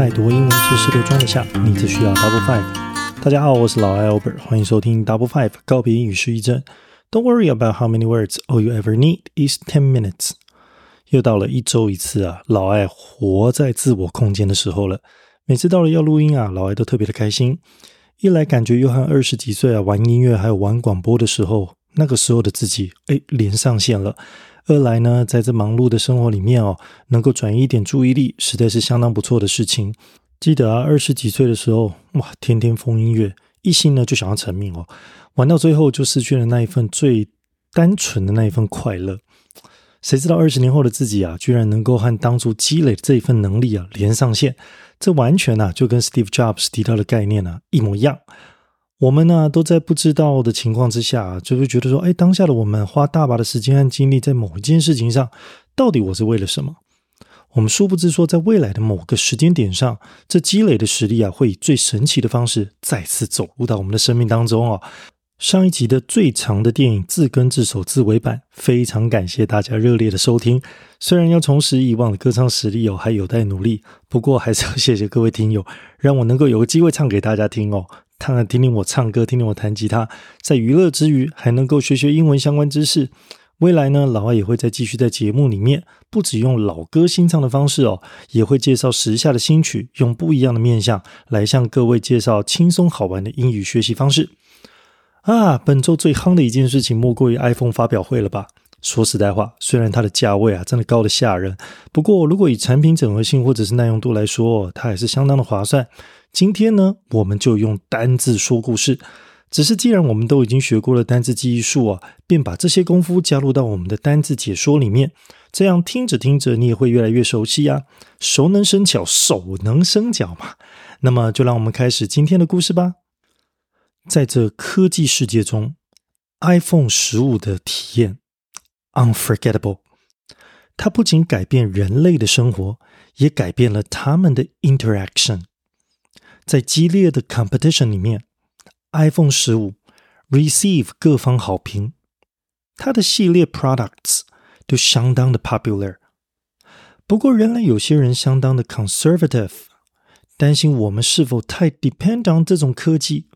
再多英文知识都装得下，你只需要 Double Five。大家好，我是老艾 Albert，欢迎收听 Double Five 告别英语失忆症。Don't worry about how many words, all you ever need is ten minutes。又到了一周一次啊，老艾活在自我空间的时候了。每次到了要录音啊，老艾都特别的开心。一来感觉又和二十几岁啊玩音乐还有玩广播的时候，那个时候的自己哎连上线了。二来呢，在这忙碌的生活里面哦，能够转移一点注意力，实在是相当不错的事情。记得啊，二十几岁的时候，哇，天天疯音乐，一心呢就想要成名哦，玩到最后就失去了那一份最单纯的那一份快乐。谁知道二十年后的自己啊，居然能够和当初积累的这一份能力啊连上线，这完全呐就跟 Steve Jobs 提到的概念呢一模一样。我们呢，都在不知道的情况之下，就会觉得说，哎，当下的我们花大把的时间和精力在某一件事情上，到底我是为了什么？我们殊不知说，在未来的某个时间点上，这积累的实力啊，会以最神奇的方式再次走入到我们的生命当中哦。上一集的最长的电影自根自首自为版，非常感谢大家热烈的收听。虽然要重拾以往的歌唱实力哦，还有待努力，不过还是要谢谢各位听友，让我能够有个机会唱给大家听哦。看看听听我唱歌，听听我弹吉他，在娱乐之余还能够学学英文相关知识。未来呢，老外也会再继续在节目里面，不只用老歌新唱的方式哦，也会介绍时下的新曲，用不一样的面向来向各位介绍轻松好玩的英语学习方式。啊，本周最夯的一件事情莫过于 iPhone 发表会了吧？说实在话，虽然它的价位啊真的高的吓人，不过如果以产品整合性或者是耐用度来说，它还是相当的划算。今天呢，我们就用单字说故事。只是既然我们都已经学过了单字记忆术啊，便把这些功夫加入到我们的单字解说里面。这样听着听着，你也会越来越熟悉啊。熟能生巧，手能生脚嘛。那么，就让我们开始今天的故事吧。在这科技世界中，iPhone 十五的体验 unforgettable。它不仅改变人类的生活，也改变了他们的 interaction。在激烈的 competition 里面，iPhone 十五 receive 各方好评，它的系列 products 都相当的 popular。不过，人类有些人相当的 conservative，担心我们是否太 depend on 这种科技。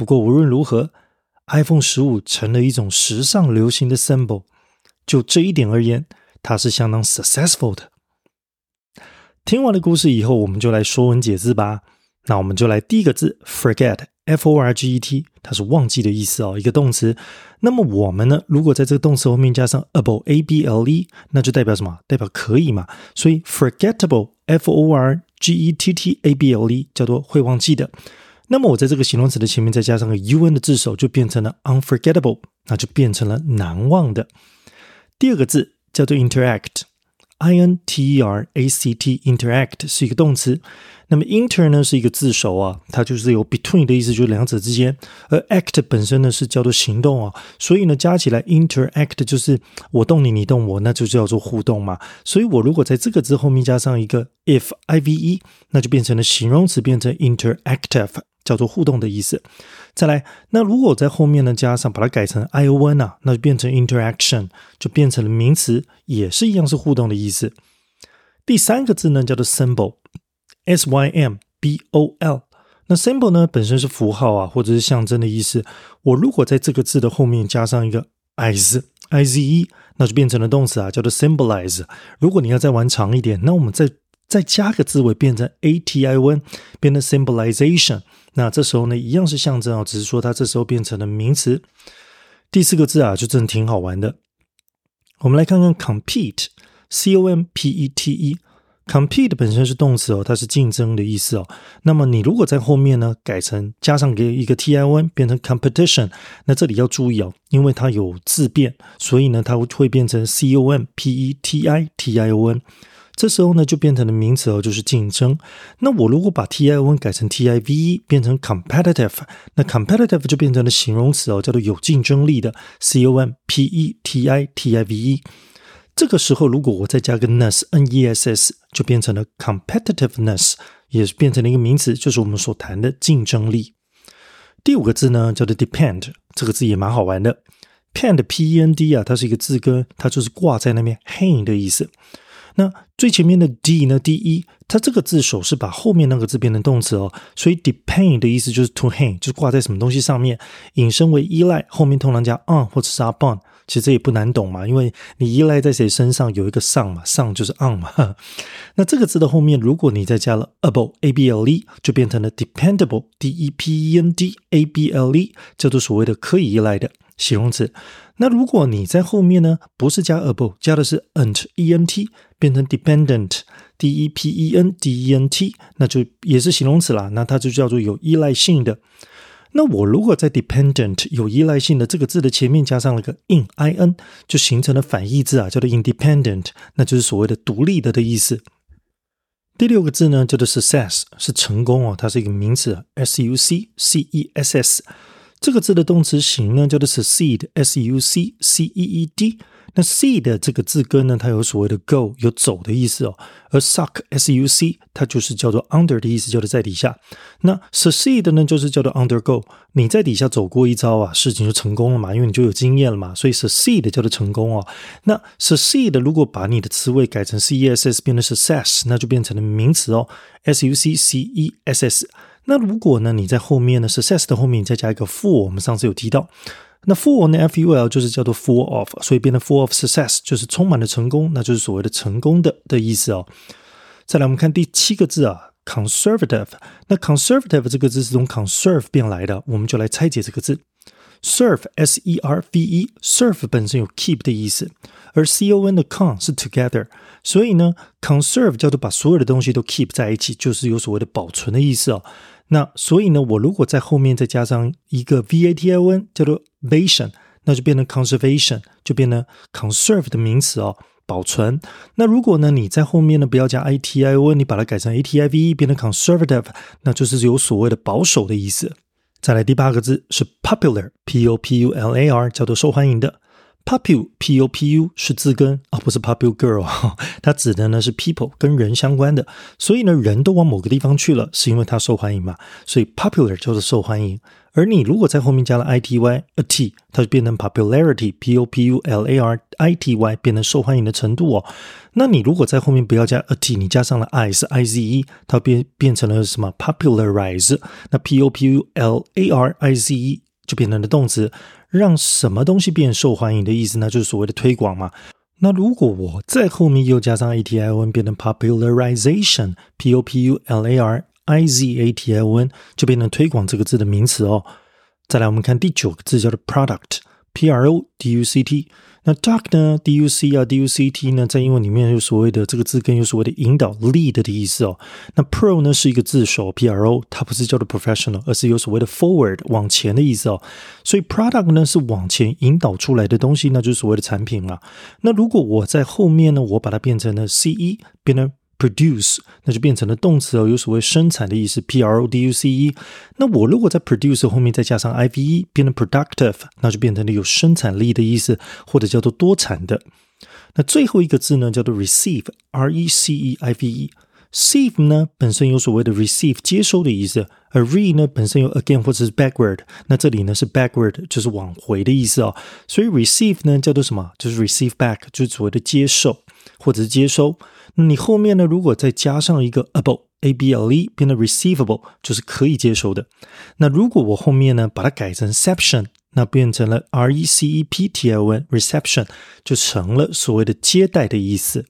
不过，无论如何，iPhone 十五成了一种时尚流行的 symbol。就这一点而言，它是相当 successful 的。听完了故事以后，我们就来说文解字吧。那我们就来第一个字，forget，f o r g e t，它是忘记的意思哦，一个动词。那么我们呢，如果在这个动词后面加上 able，a b l e，那就代表什么？代表可以嘛？所以 forgettable，f o r g e t t a b l e，叫做会忘记的。那么我在这个形容词的前面再加上个 u n 的字首，就变成了 unforgettable，那就变成了难忘的。第二个字叫做 interact，i n t e r a c t，interact 是一个动词。那么 inter 呢是一个字首啊，它就是有 between 的意思，就是两者之间。而 act 本身呢是叫做行动啊，所以呢加起来 interact 就是我动你，你动我，那就叫做互动嘛。所以我如果在这个字后面加上一个 if i v e，那就变成了形容词，变成 interactive，叫做互动的意思。再来，那如果在后面呢加上把它改成 i o n 啊，那就变成 interaction，就变成了名词，也是一样是互动的意思。第三个字呢叫做 symbol。S Y M B O L，那 symbol 呢本身是符号啊，或者是象征的意思。我如果在这个字的后面加上一个 i z i z e，那就变成了动词啊，叫做 symbolize。如果你要再玩长一点，那我们再再加个字尾变成 a t i n，变成 symbolization。那这时候呢，一样是象征啊，只是说它这时候变成了名词。第四个字啊，就真的挺好玩的。我们来看看 compete，c o m p e t e。compete 本身是动词哦，它是竞争的意思哦。那么你如果在后面呢改成加上个一个 t i n 变成 competition，那这里要注意哦，因为它有字变，所以呢它会变成 c o m p e t i t i o n。这时候呢就变成了名词哦，就是竞争。那我如果把 t i o n 改成 t i v e 变成 competitive，那 competitive 就变成了形容词哦，叫做有竞争力的 c o m p e t i t i v e。这个时候，如果我再加个 ness，n e s s，就变成了 competitiveness，也是变成了一个名词，就是我们所谈的竞争力。第五个字呢，叫做 depend，这个字也蛮好玩的。pend p e n d 啊，它是一个字根，它就是挂在那边 hang 的意思。那最前面的 d 呢？第一，它这个字首是把后面那个字变成动词哦，所以 depend 的意思就是 to hang，就是挂在什么东西上面，引申为依赖，后面通常加 on 或者是 upon。其实这也不难懂嘛，因为你依赖在谁身上有一个上嘛，上就是 on 嘛。那这个字的后面，如果你再加了 able a b l e，就变成了 dependable d e p e n d a b l e，叫做所谓的可以依赖的形容词。那如果你在后面呢，不是加 able，加的是 ent e n t，变成 dependent d e p e n d e n t，那就也是形容词啦。那它就叫做有依赖性的。那我如果在 dependent 有依赖性的这个字的前面加上了个 in i n，就形成了反义字啊，叫做 independent，那就是所谓的独立的的意思。第六个字呢，叫做 success，是成功哦，它是一个名词，s u c c e s s，这个字的动词形呢叫做 succeed，s u c c e e d。那 c 的这个字根呢，它有所谓的 go 有走的意思哦，而 suck s u c 它就是叫做 under 的意思，叫做在底下。那 succeed 呢，就是叫做 undergo，你在底下走过一招啊，事情就成功了嘛，因为你就有经验了嘛，所以 succeed 叫做成功哦。那 succeed 如果把你的词尾改成 c e s s 变成 success，那就变成了名词哦，s u c c e s s。那如果呢，你在后面呢，success 的后面再加一个 full，我们上次有提到。那 full 呢？F U L 就是叫做 full of，所以变成 full of success，就是充满了成功，那就是所谓的成功的的意思哦。再来，我们看第七个字啊，conservative。那 conservative 这个字是从 conserve 变来的，我们就来拆解这个字。serve S E R V E，serve 本身有 keep 的意思，而 C O N 的 con 是 together，所以呢，conserve 叫做把所有的东西都 keep 在一起，就是有所谓的保存的意思哦。那所以呢，我如果在后面再加上一个 v a t i o n，叫做 vation，那就变成 conservation，就变成 conserve 的名词哦，保存。那如果呢，你在后面呢不要加 i t i o n，你把它改成 a t i v e，变成 conservative，那就是有所谓的保守的意思。再来第八个字是 popular，p o p u l a r，叫做受欢迎的。Popular p o p u 是字根啊，不是 popular girl，它指的呢是 people 跟人相关的，所以呢人都往某个地方去了，是因为它受欢迎嘛，所以 popular 就是受欢迎。而你如果在后面加了 i t y a t，它就变成 popularity p o p u l a r i t y，变成受欢迎的程度哦。那你如果在后面不要加 a t，你加上了 i 是 i z e，它变变成了什么 popularize？那 p o p u l a r i z e 就变成了动词。让什么东西变受欢迎的意思呢？就是所谓的推广嘛。那如果我在后面又加上 a t i o n，变成 popularization，p o p u l a r i z a t i o n，就变成推广这个字的名词哦。再来，我们看第九个字叫做 product P R O D U C T。那 duck 呢？D U C 啊，D U C T 呢，在英文里面有所谓的这个字根，有所谓的引导 lead 的意思哦。那 pro 呢是一个字首，P R O，它不是叫做 professional，而是有所谓的 forward 往前的意思哦。所以 product 呢是往前引导出来的东西，那就是所谓的产品了。那如果我在后面呢，我把它变成了 C E，变成 produce 那就变成了动词哦，有所谓生产的意思，p r o d u c e。那我如果在 produce 后面再加上 i v e，变成 productive，那就变成了有生产力的意思，或者叫做多产的。那最后一个字呢，叫做 receive，r e c e i v e。receive 呢本身有所谓的 receive 接收的意思，而 re 呢本身有 again 或者是 backward，那这里呢是 backward，就是往回的意思哦。所以 receive 呢叫做什么？就是 receive back，就是所谓的接受或者是接收。你后面呢？如果再加上一个 able a b l e，变得 receivable，就是可以接收的。那如果我后面呢把它改成 reception，那变成了 r e c e p t i o n，reception 就成了所谓的接待的意思。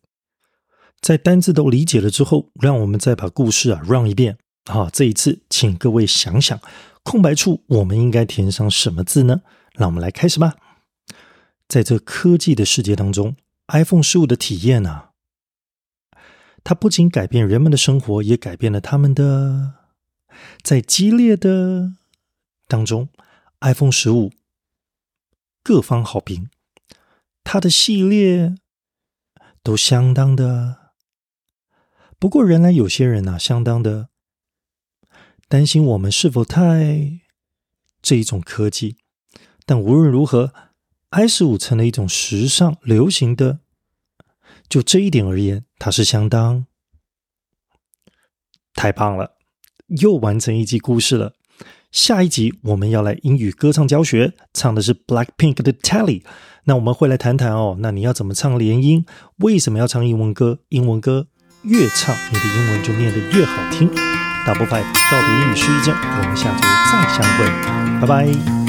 在单字都理解了之后，让我们再把故事啊 run 一遍。好，这一次请各位想想，空白处我们应该填上什么字呢？让我们来开始吧。在这科技的世界当中，iPhone 十五的体验呢？它不仅改变人们的生活，也改变了他们的。在激烈的当中，iPhone 十五各方好评，它的系列都相当的。不过，仍然有些人呢，相当的担心我们是否太这一种科技。但无论如何，i 十五成了一种时尚流行的。就这一点而言，它是相当太棒了，又完成一集故事了。下一集我们要来英语歌唱教学，唱的是 Blackpink 的 Telly。那我们会来谈谈哦，那你要怎么唱连音？为什么要唱英文歌？英文歌越唱，你的英文就念得越好听。Double Five 告别英语失忆症，我们下周再相会，拜拜。